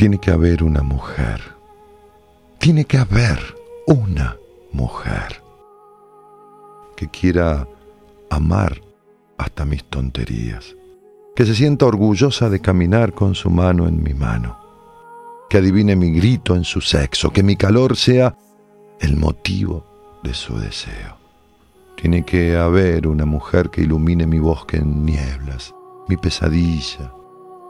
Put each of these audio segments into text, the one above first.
Tiene que haber una mujer. Tiene que haber una mujer que quiera amar hasta mis tonterías, que se sienta orgullosa de caminar con su mano en mi mano, que adivine mi grito en su sexo, que mi calor sea el motivo de su deseo. Tiene que haber una mujer que ilumine mi bosque en nieblas, mi pesadilla,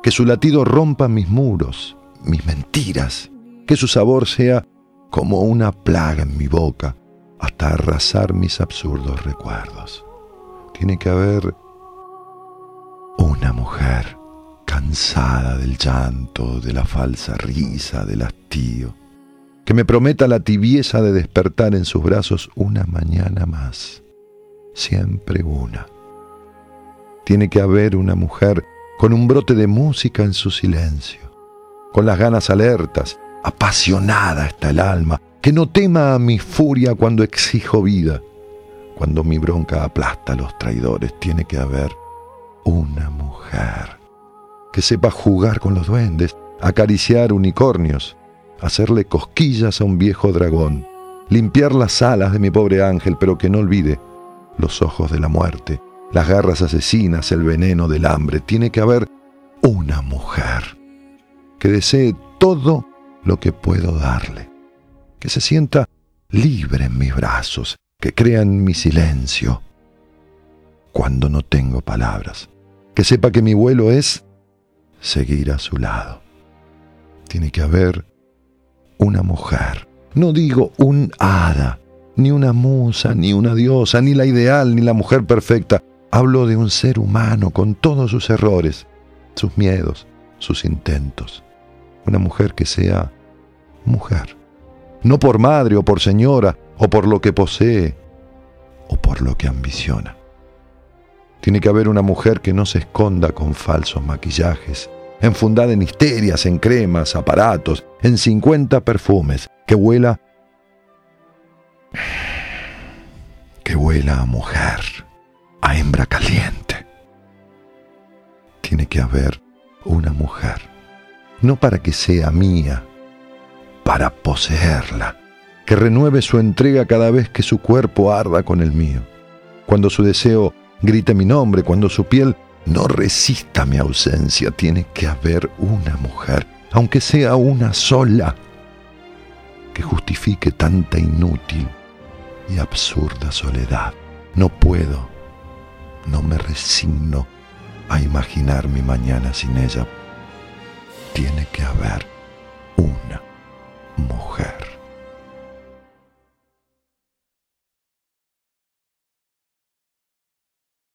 que su latido rompa mis muros, mis mentiras, que su sabor sea como una plaga en mi boca hasta arrasar mis absurdos recuerdos. Tiene que haber una mujer cansada del llanto, de la falsa risa, del hastío, que me prometa la tibieza de despertar en sus brazos una mañana más, siempre una. Tiene que haber una mujer con un brote de música en su silencio, con las ganas alertas, apasionada está el alma, que no tema a mi furia cuando exijo vida, cuando mi bronca aplasta a los traidores, tiene que haber una mujer que sepa jugar con los duendes, acariciar unicornios, hacerle cosquillas a un viejo dragón, limpiar las alas de mi pobre ángel, pero que no olvide los ojos de la muerte, las garras asesinas, el veneno del hambre. Tiene que haber una mujer que desee todo lo que puedo darle, que se sienta libre en mis brazos, que crea en mi silencio cuando no tengo palabras, que sepa que mi vuelo es seguir a su lado. Tiene que haber una mujer, no digo un hada, ni una musa, ni una diosa, ni la ideal, ni la mujer perfecta. Hablo de un ser humano con todos sus errores, sus miedos, sus intentos una mujer que sea mujer. No por madre o por señora o por lo que posee o por lo que ambiciona. Tiene que haber una mujer que no se esconda con falsos maquillajes, enfundada en histerias, en cremas, aparatos, en 50 perfumes, que huela que huela a mujer, a hembra caliente. Tiene que haber una mujer no para que sea mía, para poseerla, que renueve su entrega cada vez que su cuerpo arda con el mío, cuando su deseo grite mi nombre, cuando su piel no resista mi ausencia, tiene que haber una mujer, aunque sea una sola, que justifique tanta inútil y absurda soledad. No puedo, no me resigno a imaginar mi mañana sin ella tiene que haber una mujer.